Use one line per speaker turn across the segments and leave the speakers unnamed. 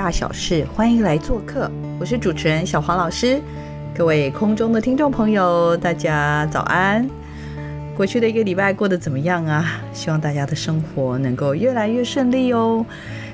大小事，欢迎来做客。我是主持人小黄老师，各位空中的听众朋友，大家早安。过去的一个礼拜过得怎么样啊？希望大家的生活能够越来越顺利哦。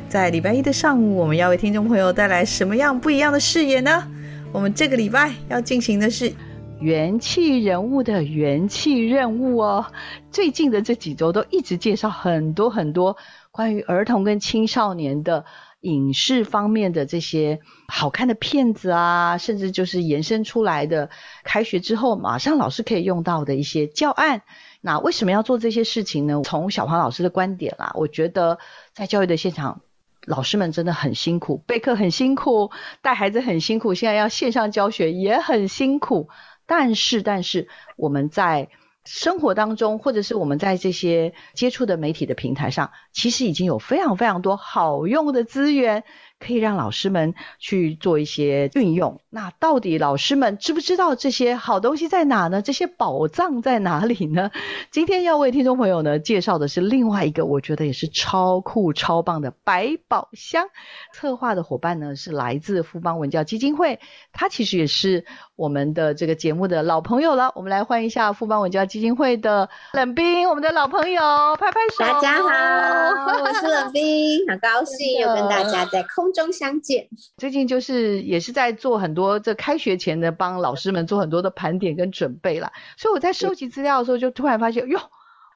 在礼拜一的上午，我们要为听众朋友带来什么样不一样的视野呢？我们这个礼拜要进行的是元气人物的元气任务哦。最近的这几周都一直介绍很多很多关于儿童跟青少年的。影视方面的这些好看的片子啊，甚至就是延伸出来的，开学之后马上老师可以用到的一些教案。那为什么要做这些事情呢？从小黄老师的观点啦，我觉得在教育的现场，老师们真的很辛苦，备课很辛苦，带孩子很辛苦，现在要线上教学也很辛苦。但是，但是我们在生活当中，或者是我们在这些接触的媒体的平台上，其实已经有非常非常多好用的资源。可以让老师们去做一些运用。那到底老师们知不知道这些好东西在哪呢？这些宝藏在哪里呢？今天要为听众朋友呢介绍的是另外一个我觉得也是超酷超棒的百宝箱。策划的伙伴呢是来自富邦文教基金会，他其实也是我们的这个节目的老朋友了。我们来欢迎一下富邦文教基金会的冷冰，我们的老朋友，拍拍手。
大家好，我是冷冰，很高兴又跟大家在空。空中相见，
最近就是也是在做很多这开学前的帮老师们做很多的盘点跟准备啦。所以我在收集资料的时候，就突然发现哟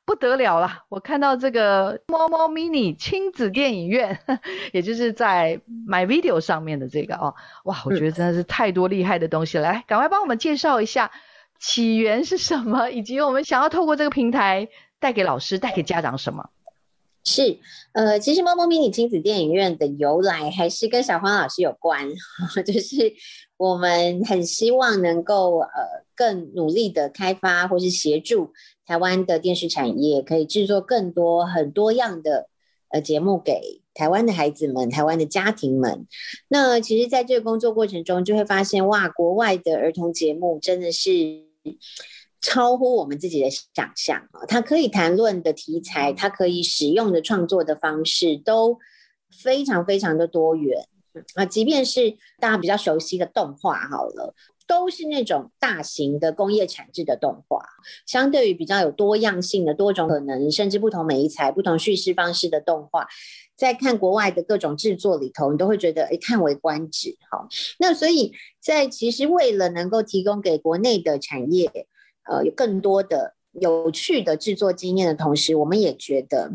不得了了！我看到这个猫猫 mini 亲子电影院，也就是在 My Video 上面的这个哦，哇，我觉得真的是太多厉害的东西了。来，赶快帮我们介绍一下起源是什么，以及我们想要透过这个平台带给老师、带给家长什么。
是，呃，其实猫猫迷你亲子电影院的由来还是跟小黄老师有关，就是我们很希望能够呃更努力的开发或是协助台湾的电视产业，可以制作更多很多样的呃节目给台湾的孩子们、台湾的家庭们。那其实，在这个工作过程中，就会发现哇，国外的儿童节目真的是。超乎我们自己的想象啊！它可以谈论的题材，它可以使用的创作的方式都非常非常的多元啊！即便是大家比较熟悉的动画，好了，都是那种大型的工业产制的动画，相对于比较有多样性的多种可能，甚至不同美材、不同叙事方式的动画，在看国外的各种制作里头，你都会觉得哎，叹为观止。好，那所以在其实为了能够提供给国内的产业。呃，有更多的有趣的制作经验的同时，我们也觉得，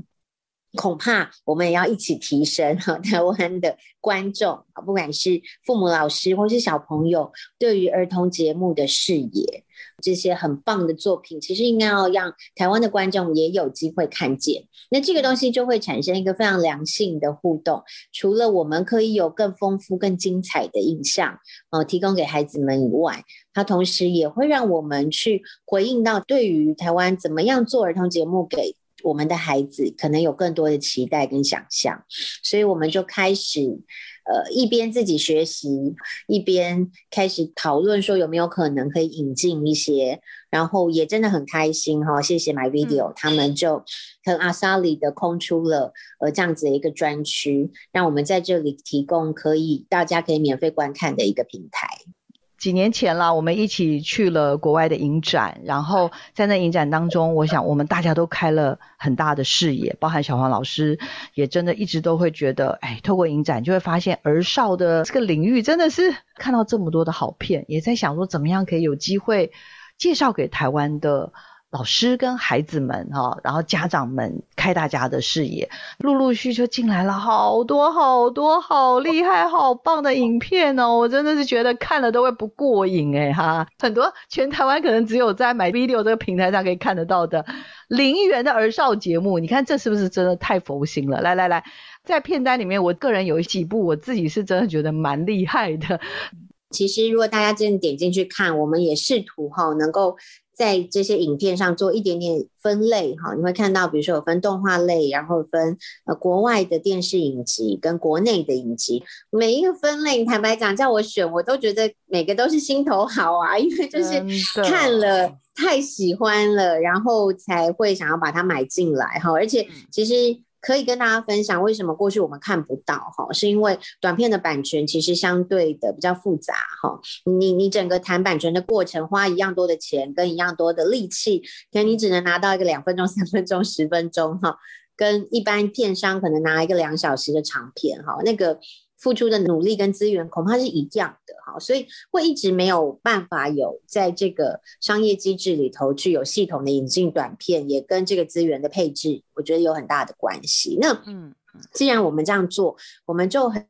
恐怕我们也要一起提升哈 台湾的观众，不管是父母、老师或是小朋友，对于儿童节目的视野。这些很棒的作品，其实应该要让台湾的观众也有机会看见。那这个东西就会产生一个非常良性的互动。除了我们可以有更丰富、更精彩的印象，呃，提供给孩子们以外，它同时也会让我们去回应到对于台湾怎么样做儿童节目给我们的孩子，可能有更多的期待跟想象。所以我们就开始。呃，一边自己学习，一边开始讨论说有没有可能可以引进一些，然后也真的很开心哈，谢谢 My Video，他们就跟阿萨里的空出了呃这样子的一个专区，让我们在这里提供可以大家可以免费观看的一个平台。
几年前了，我们一起去了国外的影展，然后在那影展当中，我想我们大家都开了很大的视野，包含小黄老师，也真的一直都会觉得，哎，透过影展就会发现儿少的这个领域真的是看到这么多的好片，也在想说怎么样可以有机会介绍给台湾的老师跟孩子们哈，然后家长们开大家的视野，陆陆续续进来了好多好多好厉害好棒的影片哦，我真的是觉得看了都会不过瘾哎哈，很多全台湾可能只有在买 video 这个平台上可以看得到的零元的儿少节目，你看这是不是真的太佛心了？来来来，在片单里面，我个人有几部我自己是真的觉得蛮厉害的。
其实，如果大家真的点进去看，我们也试图哈，能够在这些影片上做一点点分类哈。你会看到，比如说有分动画类，然后分呃国外的电视影集跟国内的影集，每一个分类，坦白讲叫我选，我都觉得每个都是心头好啊，因为就是看了太喜欢了，然后才会想要把它买进来哈。而且其实。可以跟大家分享为什么过去我们看不到哈，是因为短片的版权其实相对的比较复杂哈。你你整个谈版权的过程花一样多的钱跟一样多的力气，可能你只能拿到一个两分钟、三分钟、十分钟哈，跟一般片商可能拿一个两小时的长片哈，那个。付出的努力跟资源恐怕是一样的哈，所以会一直没有办法有在这个商业机制里头去有系统的引进短片，也跟这个资源的配置，我觉得有很大的关系。那嗯，既然我们这样做，我们就很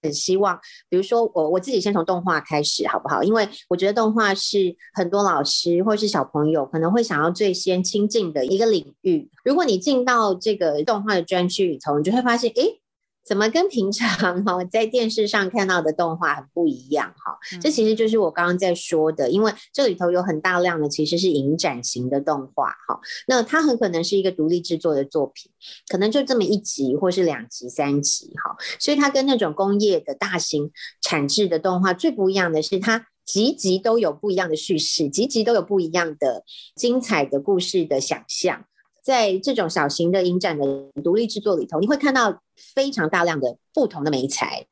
很希望，比如说我我自己先从动画开始好不好？因为我觉得动画是很多老师或是小朋友可能会想要最先亲近的一个领域。如果你进到这个动画的专区里头，你就会发现，诶。怎么跟平常 哈在电视上看到的动画很不一样哈？这其实就是我刚刚在说的，因为这里头有很大量的其实是影展型的动画哈，那它很可能是一个独立制作的作品，可能就这么一集或是两集、三集哈，所以它跟那种工业的大型产制的动画最不一样的是，它集集都有不一样的叙事，集集都有不一样的精彩的故事的想象。在这种小型的影展的独立制作里头，你会看到非常大量的不同的美材。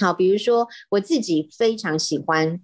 好，比如说我自己非常喜欢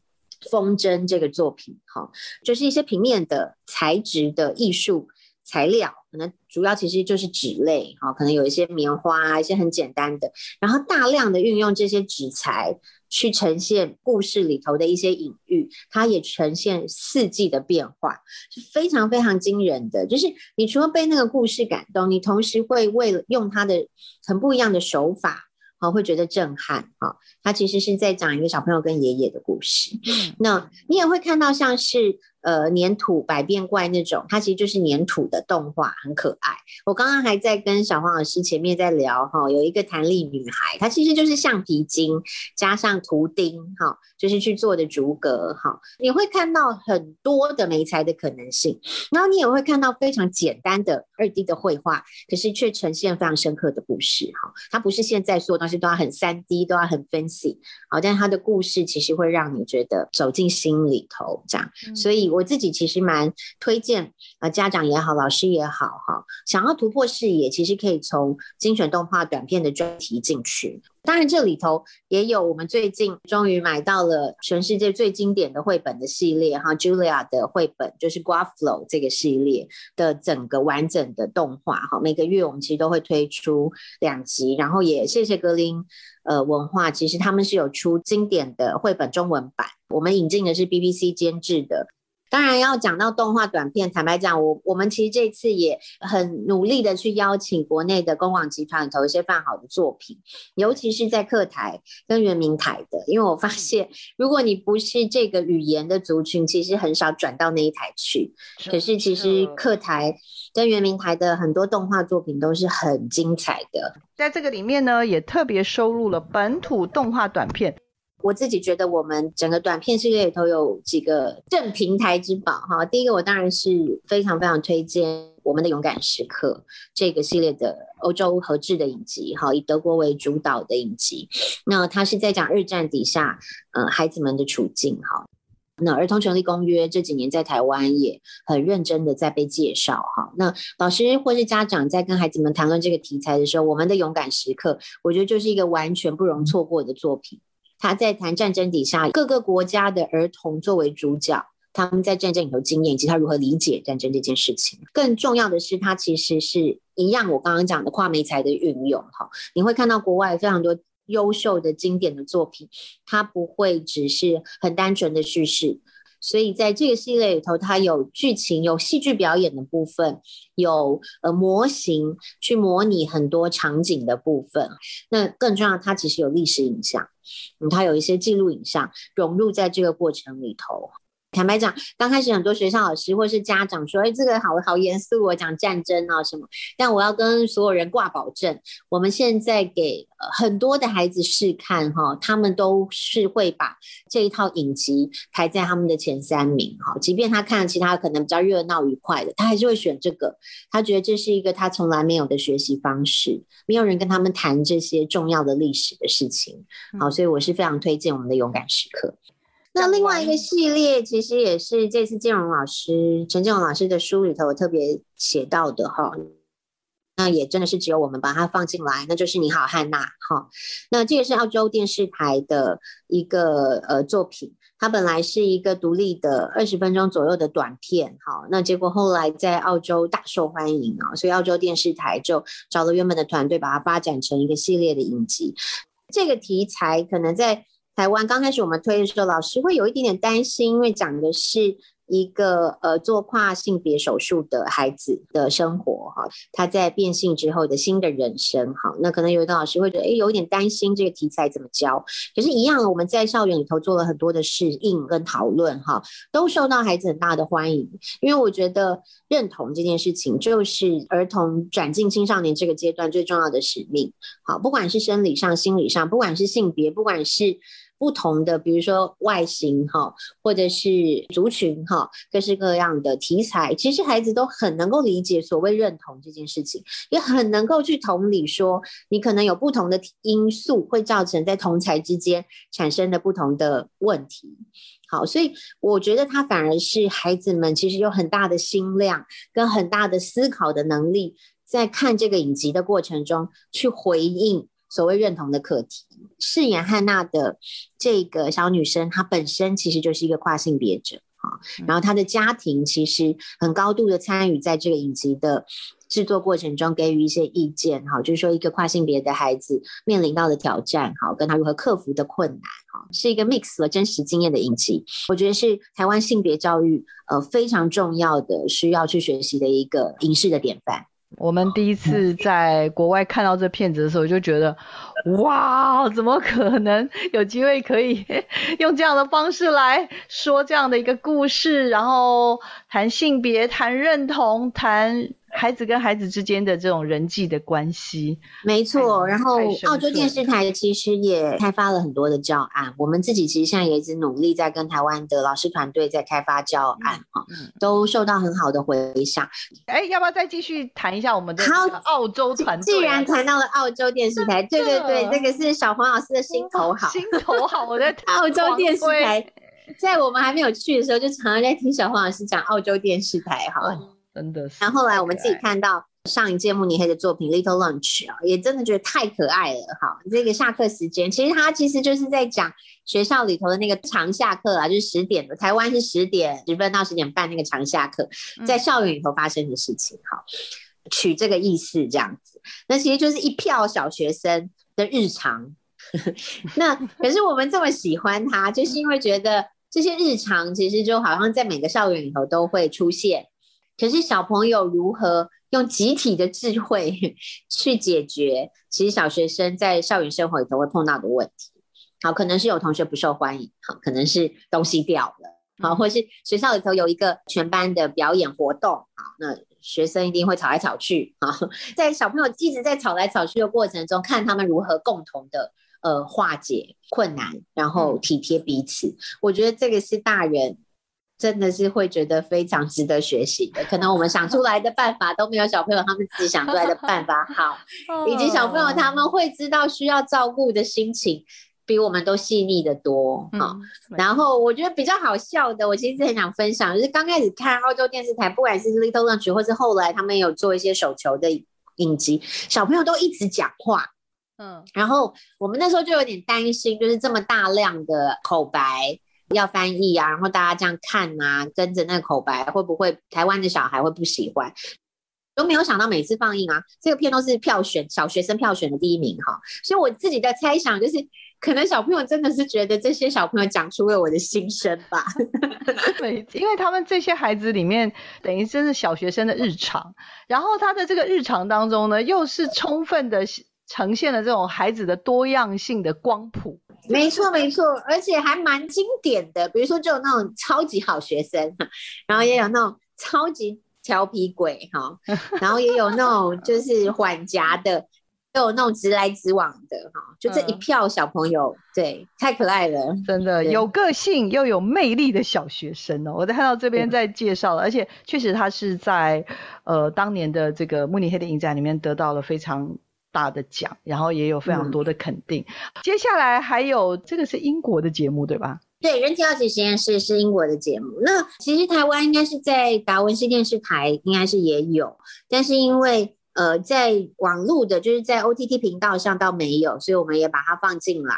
风筝这个作品，哈，就是一些平面的材质的艺术材料，可能主要其实就是纸类，哈，可能有一些棉花，一些很简单的，然后大量的运用这些纸材。去呈现故事里头的一些隐喻，它也呈现四季的变化，是非常非常惊人的。就是你除了被那个故事感动，你同时会为了用它的很不一样的手法，好会觉得震撼。哈，它其实是在讲一个小朋友跟爷爷的故事。那你也会看到像是。呃，粘土百变怪那种，它其实就是粘土的动画，很可爱。我刚刚还在跟小黄老师前面在聊哈，有一个弹力女孩，她其实就是橡皮筋加上图钉哈，就是去做的竹格哈。你会看到很多的媒材的可能性，然后你也会看到非常简单的二 D 的绘画，可是却呈现非常深刻的故事哈。它不是现在所有东西都要很三 D，都要很 fancy，好，但是它的故事其实会让你觉得走进心里头这样，所以。我自己其实蛮推荐，呃，家长也好，老师也好，哈，想要突破视野，其实可以从精选动画短片的专题进去。当然，这里头也有我们最近终于买到了全世界最经典的绘本的系列，哈，Julia 的绘本就是 Guaflow 这个系列的整个完整的动画，哈，每个月我们其实都会推出两集，然后也谢谢格林，呃，文化，其实他们是有出经典的绘本中文版，我们引进的是 BBC 监制的。当然要讲到动画短片，坦白讲，我我们其实这次也很努力的去邀请国内的公广集团里头一些泛好的作品，尤其是在客台跟圆明台的，因为我发现如果你不是这个语言的族群，其实很少转到那一台去。可是其实客台跟圆明台的很多动画作品都是很精彩的，
在这个里面呢，也特别收录了本土动画短片。
我自己觉得，我们整个短片系列里头有几个正平台之宝哈。第一个，我当然是非常非常推荐我们的《勇敢时刻》这个系列的欧洲合制的影集哈，以德国为主导的影集。那它是在讲日战底下，呃，孩子们的处境哈。那儿童权利公约这几年在台湾也很认真的在被介绍哈。那老师或是家长在跟孩子们谈论这个题材的时候，我们的《勇敢时刻》我觉得就是一个完全不容错过的作品。他在谈战争底下各个国家的儿童作为主角，他们在战争里头经验以及他如何理解战争这件事情。更重要的是，他其实是一样我刚刚讲的跨媒材的运用。哈，你会看到国外非常多优秀的经典的作品，它不会只是很单纯的叙事。所以在这个系列里头，它有剧情、有戏剧表演的部分，有呃模型去模拟很多场景的部分。那更重要，它其实有历史影像，嗯，它有一些记录影像融入在这个过程里头。坦白讲，刚开始很多学校老师或是家长说：“哎，这个好好严肃，我讲战争啊什么。”但我要跟所有人挂保证，我们现在给很多的孩子试看哈，他们都是会把这一套影集排在他们的前三名哈。即便他看了其他可能比较热闹愉快的，他还是会选这个。他觉得这是一个他从来没有的学习方式，没有人跟他们谈这些重要的历史的事情。好，所以我是非常推荐我们的勇敢时刻。那另外一个系列，其实也是这次建荣老师陈建荣老师的书里头特别写到的哈。那也真的是只有我们把它放进来，那就是你好汉娜哈。那这个是澳洲电视台的一个呃作品，它本来是一个独立的二十分钟左右的短片哈。那结果后来在澳洲大受欢迎啊，所以澳洲电视台就找了原本的团队，把它发展成一个系列的影集。这个题材可能在。台湾刚开始我们推的时候，老师会有一点点担心，因为讲的是。一个呃做跨性别手术的孩子的生活哈，他在变性之后的新的人生哈，那可能有的老师会觉得哎有点担心这个题材怎么教，可是，一样我们在校园里头做了很多的适应跟讨论哈，都受到孩子很大的欢迎，因为我觉得认同这件事情就是儿童转进青少年这个阶段最重要的使命，好，不管是生理上、心理上，不管是性别，不管是。不同的，比如说外形哈，或者是族群哈，各式各样的题材，其实孩子都很能够理解所谓认同这件事情，也很能够去同理说，你可能有不同的因素会造成在同才之间产生的不同的问题。好，所以我觉得他反而是孩子们其实有很大的心量跟很大的思考的能力，在看这个影集的过程中去回应。所谓认同的课题，饰演汉娜的这个小女生，她本身其实就是一个跨性别者啊。然后她的家庭其实很高度的参与在这个影集的制作过程中，给予一些意见哈，就是说一个跨性别的孩子面临到的挑战，哈，跟他如何克服的困难，哈，是一个 mix 了真实经验的影集。我觉得是台湾性别教育呃非常重要的需要去学习的一个影视的典范。
我们第一次在国外看到这片子的时候，就觉得，哇，怎么可能有机会可以 用这样的方式来说这样的一个故事，然后谈性别、谈认同、谈。孩子跟孩子之间的这种人际的关系，
没错。然后澳洲电视台其实也开发了很多的教案，我们自己其实现在也一直努力在跟台湾的老师团队在开发教案，哈，都受到很好的回响。
哎，要不要再继续谈一下我们的澳洲团
队？既然谈到了澳洲电视台，对对对，这个是小黄老师的心头好，
心头好。我在
澳洲电视台，在我们还没有去的时候，就常常在听小黄老师讲澳洲电视台，哈。
真的是。
然后后来我们自己看到上一届慕尼黑的作品《Little Lunch》啊，也真的觉得太可爱了哈。这个下课时间，其实它其实就是在讲学校里头的那个长下课啊，就是十点的，台湾是十点十分到十点半那个长下课，在校园里头发生的事情哈，取这个意思这样子。那其实就是一票小学生的日常。那 可是我们这么喜欢它，就是因为觉得这些日常其实就好像在每个校园里头都会出现。可是小朋友如何用集体的智慧 去解决？其实小学生在校园生活里头会碰到的问题，好，可能是有同学不受欢迎，好，可能是东西掉了，好，或是学校里头有一个全班的表演活动，好，那学生一定会吵来吵去，好，在小朋友一直在吵来吵去的过程中，看他们如何共同的呃化解困难，然后体贴彼此。我觉得这个是大人。真的是会觉得非常值得学习的，可能我们想出来的办法都没有小朋友他们自己想出来的办法好，以及小朋友他们会知道需要照顾的心情比我们都细腻的多哈。然后我觉得比较好笑的，我其实很想分享，就是刚开始看澳洲电视台，不管是 Little Lunch 或是后来他们有做一些手球的影集，小朋友都一直讲话，嗯，然后我们那时候就有点担心，就是这么大量的口白。要翻译啊，然后大家这样看啊，跟着那个口白，会不会台湾的小孩会不喜欢？都没有想到每次放映啊，这个片都是票选小学生票选的第一名哈，所以我自己的猜想就是，可能小朋友真的是觉得这些小朋友讲出了我的心声吧。
对，因为他们这些孩子里面，等于真是小学生的日常，然后他的这个日常当中呢，又是充分的呈现了这种孩子的多样性的光谱。
没错，没错，而且还蛮经典的。比如说，就有那种超级好学生，然后也有那种超级调皮鬼，哈，然后也有那种就是缓夹的。都有那种直来直往的哈，就这一票小朋友，对，太可爱了，
真的有个性又有魅力的小学生哦。我在看到这边在介绍了，而且确实他是在呃当年的这个慕尼黑的影展里面得到了非常大的奖，然后也有非常多的肯定。接下来还有这个是英国的节目对吧？
对，人体好奇实验室是英国的节目。那其实台湾应该是在达文西电视台应该是也有，但是因为。呃，在网络的，就是在 OTT 频道上倒没有，所以我们也把它放进来。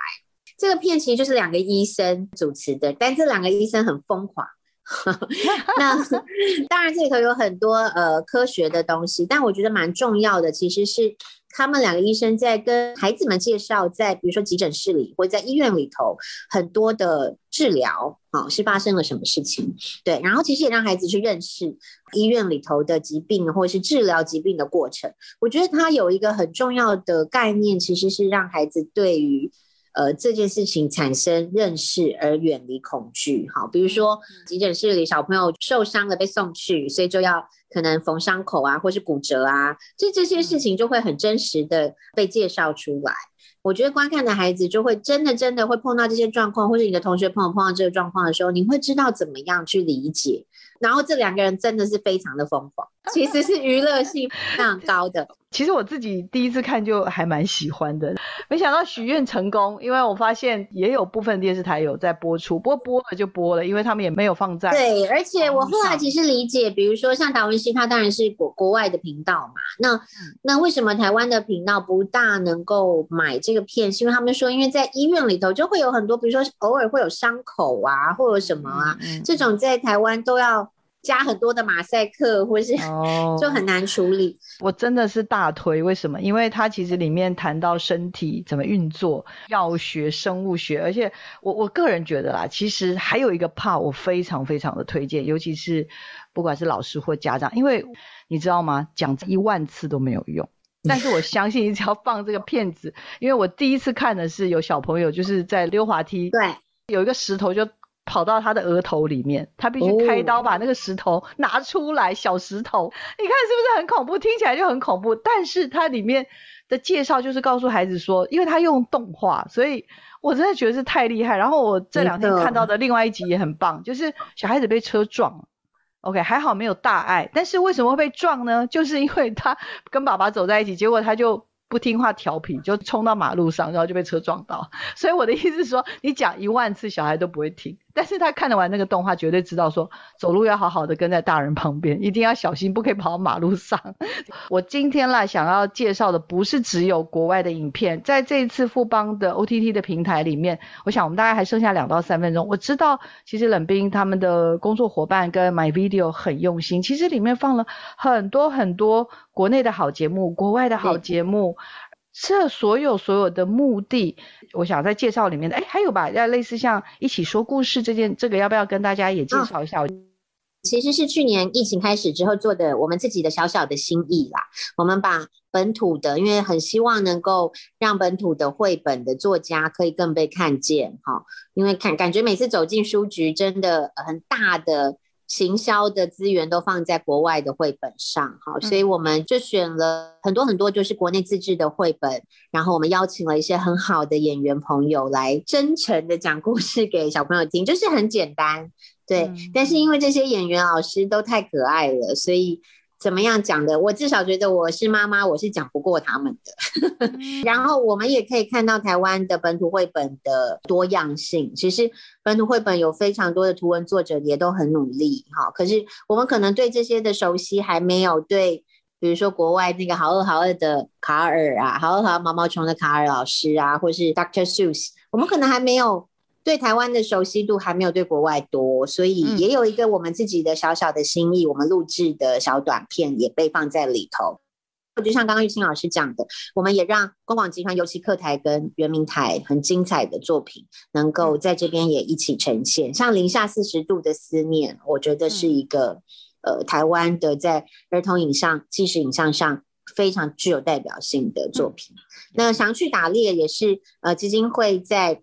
这个片其实就是两个医生主持的，但这两个医生很疯狂。那 当然这里头有很多呃科学的东西，但我觉得蛮重要的其实是。他们两个医生在跟孩子们介绍，在比如说急诊室里或者在医院里头很多的治疗啊，是发生了什么事情？对，然后其实也让孩子去认识医院里头的疾病或者是治疗疾病的过程。我觉得他有一个很重要的概念，其实是让孩子对于。呃，这件事情产生认识而远离恐惧，好，比如说急诊室里小朋友受伤了被送去，所以就要可能缝伤口啊，或是骨折啊，这这些事情就会很真实的被介绍出来。我觉得观看的孩子就会真的真的会碰到这些状况，或是你的同学朋友碰到这个状况的时候，你会知道怎么样去理解。然后这两个人真的是非常的疯狂，其实是娱乐性非常高的。
其实我自己第一次看就还蛮喜欢的，没想到许愿成功，因为我发现也有部分电视台有在播出，不过播了就播了，因为他们也没有放在。
对，而且我后来其实理解，比如说像达文西，他当然是国国外的频道嘛，那那为什么台湾的频道不大能够买这个片？是因为他们说，因为在医院里头就会有很多，比如说偶尔会有伤口啊，或者什么啊，这种在台湾都要。加很多的马赛克，或是 就很难处理。
我真的是大推，为什么？因为它其实里面谈到身体怎么运作，药学、生物学，而且我我个人觉得啦，其实还有一个 part 我非常非常的推荐，尤其是不管是老师或家长，因为你知道吗？讲一万次都没有用，但是我相信你只要放这个片子，因为我第一次看的是有小朋友就是在溜滑梯，
对，
有一个石头就。跑到他的额头里面，他必须开刀把那个石头拿出来，小石头，你看是不是很恐怖？听起来就很恐怖。但是它里面的介绍就是告诉孩子说，因为他用动画，所以我真的觉得是太厉害。然后我这两天看到的另外一集也很棒，就是小孩子被车撞，OK，还好没有大碍。但是为什么会被撞呢？就是因为他跟爸爸走在一起，结果他就。不听话调皮，就冲到马路上，然后就被车撞到。所以我的意思是说，你讲一万次，小孩都不会听。但是他看得完那个动画，绝对知道说走路要好好的跟在大人旁边，一定要小心，不可以跑到马路上。我今天啦想要介绍的不是只有国外的影片，在这一次富邦的 OTT 的平台里面，我想我们大概还剩下两到三分钟。我知道其实冷冰他们的工作伙伴跟 My Video 很用心，其实里面放了很多很多国内的好节目，国外的好节目。这所有所有的目的，我想在介绍里面的，哎，还有吧，要类似像一起说故事这件，这个要不要跟大家也介绍一下？
其实是去年疫情开始之后做的，我们自己的小小的心意啦。我们把本土的，因为很希望能够让本土的绘本的作家可以更被看见，哈，因为看感觉每次走进书局，真的很大的。行销的资源都放在国外的绘本上，好，所以我们就选了很多很多，就是国内自制的绘本，然后我们邀请了一些很好的演员朋友来真诚的讲故事给小朋友听，就是很简单，对，但是因为这些演员老师都太可爱了，所以。怎么样讲的？我至少觉得我是妈妈，我是讲不过他们的。然后我们也可以看到台湾的本土绘本的多样性。其实本土绘本有非常多的图文作者也都很努力，哈。可是我们可能对这些的熟悉还没有对，比如说国外那个好饿好饿的卡尔啊，好饿好饿毛毛虫的卡尔老师啊，或是 Doctor Seuss，我们可能还没有。对台湾的熟悉度还没有对国外多，所以也有一个我们自己的小小的心意，我们录制的小短片也被放在里头。就像刚刚玉清老师讲的，我们也让公广集团、尤其客台跟圆明台很精彩的作品，能够在这边也一起呈现。像零下四十度的思念，我觉得是一个呃台湾的在儿童影像、纪实影像上非常具有代表性的作品。那想去打猎也是呃基金会在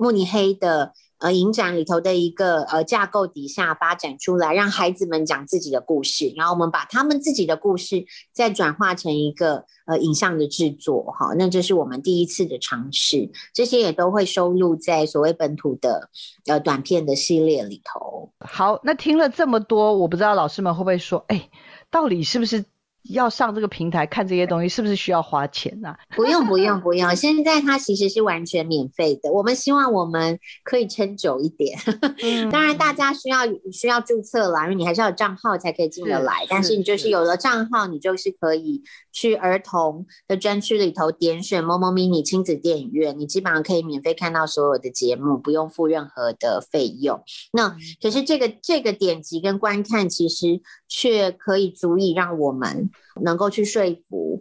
慕尼黑的。呃，影展里头的一个呃架构底下发展出来，让孩子们讲自己的故事，然后我们把他们自己的故事再转化成一个呃影像的制作，哈，那这是我们第一次的尝试，这些也都会收录在所谓本土的呃短片的系列里头。
好，那听了这么多，我不知道老师们会不会说，哎，到底是不是？要上这个平台看这些东西，是不是需要花钱呢？
不用，不用，不用。现在它其实是完全免费的。我们希望我们可以撑久一点。当然，大家需要需要注册啦，因为你还是要有账号才可以进得来。但是你就是有了账号，你就是可以去儿童的专区里头点选“某某迷你亲子电影院”，你基本上可以免费看到所有的节目，不用付任何的费用。那可是这个这个点击跟观看，其实却可以足以让我们。能够去说服。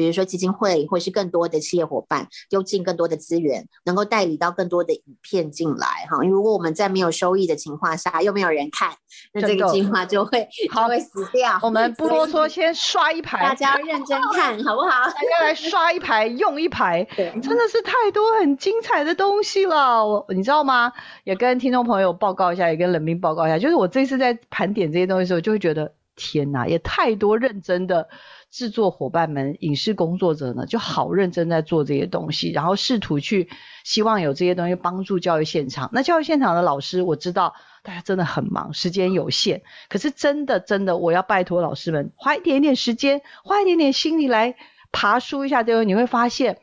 比如说基金会，或是更多的企业伙伴，丢进更多的资源，能够代理到更多的影片进来哈。因为如果我们在没有收益的情况下，又没有人看，那这个计划就会 就会死掉。
我们 不啰嗦，先刷一排，
大家认真 看好不好？大
家来刷一排，用一排，对，真的是太多很精彩的东西了。我你知道吗？也跟听众朋友报告一下，也跟冷冰报告一下，就是我这次在盘点这些东西的时候，就会觉得天呐，也太多认真的。制作伙伴们、影视工作者呢，就好认真在做这些东西，然后试图去希望有这些东西帮助教育现场。那教育现场的老师，我知道大家真的很忙，时间有限。可是真的真的，我要拜托老师们花一点点时间，花一点点心力来爬梳一下这个，你会发现。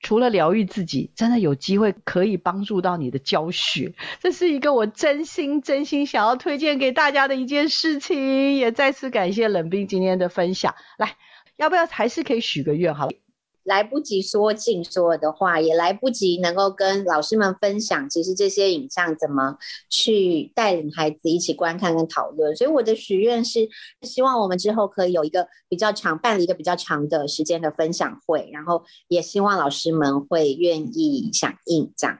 除了疗愈自己，真的有机会可以帮助到你的教学，这是一个我真心真心想要推荐给大家的一件事情。也再次感谢冷冰今天的分享。来，要不要还是可以许个愿？好了。
来不及说尽所有的话，也来不及能够跟老师们分享，其实这些影像怎么去带领孩子一起观看跟讨论。所以我的许愿是，希望我们之后可以有一个比较长，办了一个比较长的时间的分享会，然后也希望老师们会愿意响应这样。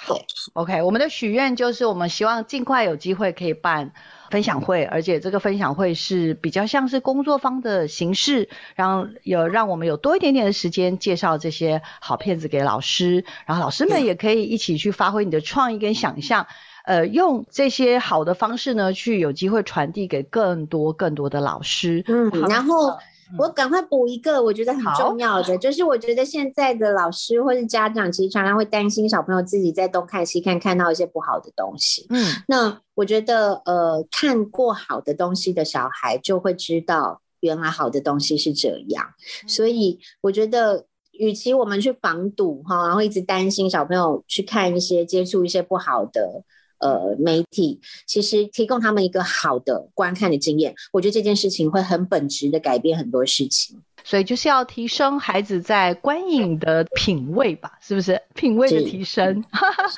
好，OK，我们的许愿就是，我们希望尽快有机会可以办。分享会，而且这个分享会是比较像是工作坊的形式，然后有让我们有多一点点的时间介绍这些好片子给老师，然后老师们也可以一起去发挥你的创意跟想象，呃，用这些好的方式呢，去有机会传递给更多更多的老师。
嗯，然后。我赶快补一个，我觉得很重要的，就是我觉得现在的老师或是家长，其实常常会担心小朋友自己在东看西看，看到一些不好的东西。嗯，那我觉得，呃，看过好的东西的小孩，就会知道原来好的东西是这样。所以我觉得，与其我们去防堵哈，然后一直担心小朋友去看一些、接触一些不好的。呃，媒体其实提供他们一个好的观看的经验，我觉得这件事情会很本质的改变很多事情。
所以就是要提升孩子在观影的品味吧，是不是？品味的提升。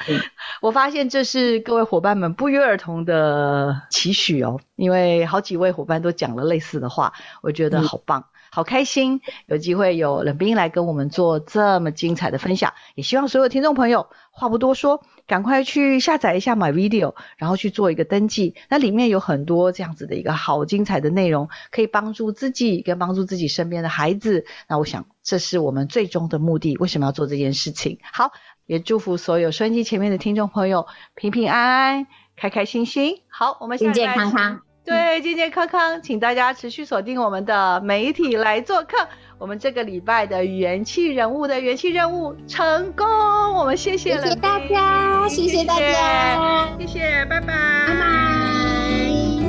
我发现这是各位伙伴们不约而同的期许哦，因为好几位伙伴都讲了类似的话，我觉得好棒。好开心，有机会有冷冰来跟我们做这么精彩的分享，也希望所有听众朋友话不多说，赶快去下载一下 My Video，然后去做一个登记。那里面有很多这样子的一个好精彩的内容，可以帮助自己跟帮助自己身边的孩子。那我想这是我们最终的目的。为什么要做这件事情？好，也祝福所有收音机前面的听众朋友平平安安、开开心心。好，我们
健健康康。
对，健健康康，请大家持续锁定我们的媒体来做客。我们这个礼拜的元气人物的元气任务成功，我们谢谢
谢谢大家，谢谢大家，
谢谢，拜拜，
拜拜。